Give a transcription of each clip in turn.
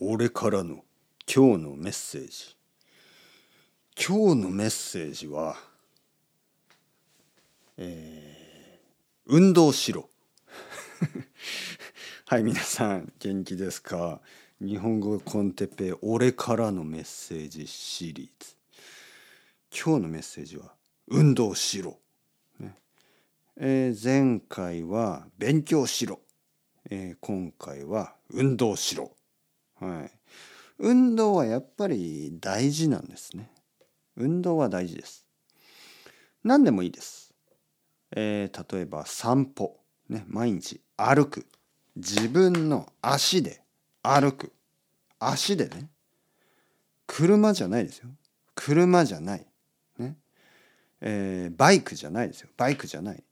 俺からの今日のメッセージ。今日のメッセージはえー、運動しろ。はい皆さん元気ですか？日本語コンテペ俺からのメッセージシリーズ。今日のメッセージは運動しろ、ね。えー、前回は勉強しろ、えー、今回は運動しろ。はい。運動はやっぱり大事なんですね。運動は大事です。何でもいいです。えー、例えば散歩、ね、毎日歩く。自分の足で歩く。足でね。車じゃないですよ。車じゃない。ね。えー、バイクじゃないですよ。バイクじゃない。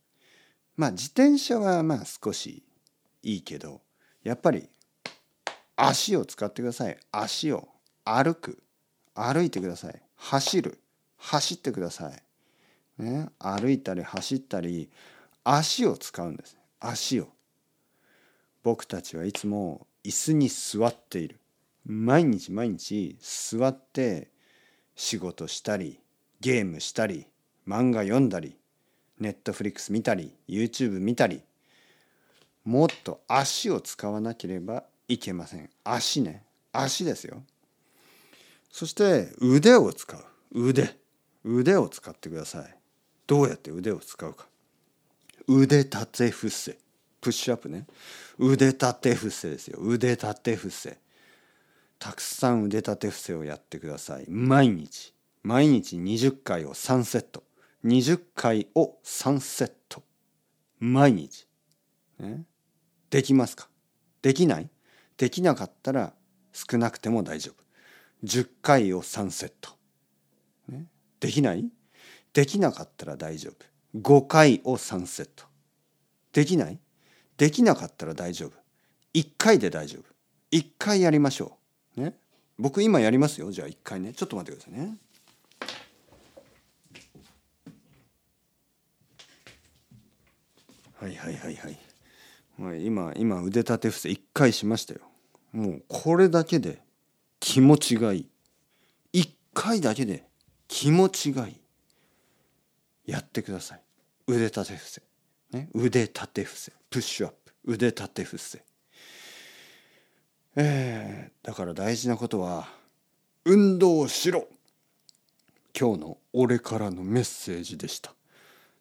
まあ自転車はまあ少しいいけど、やっぱり足を使ってください。足を歩く。歩いてください。走る。走ってください、ね、歩いたり走ったり足を使うんです。足を。僕たちはいつも椅子に座っている。毎日毎日座って仕事したりゲームしたり漫画読んだりネットフリックス見たり YouTube 見たり。もっと足を使わなければいけません。足ね。足ですよ。そして腕を使う。腕。腕を使ってください。どうやって腕を使うか。腕立て伏せ。プッシュアップね。腕立て伏せですよ。腕立て伏せ。たくさん腕立て伏せをやってください。毎日。毎日20回を3セット。20回を3セット。毎日、ね、できますか？できない？できなかったら少なくても大丈夫。10回を3セット。ね、できない？できなかったら大丈夫。5回を3セット。できない？できなかったら大丈夫。1回で大丈夫。1回やりましょう。ね。僕今やりますよ。じゃあ1回ね。ちょっと待ってくださいね。はいはいはいはい。今今腕立て伏せ1回しましたよ。もうこれだけで気持ちがいい。1回だけで気持ちがいい。やってください。腕立て伏せ、ね、腕立て伏せ。プッシュアップ。腕立て伏せ。えー、だから大事なことは運動しろ。今日の俺からのメッセージでした。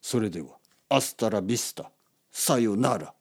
それではアスタラビスタさよなら。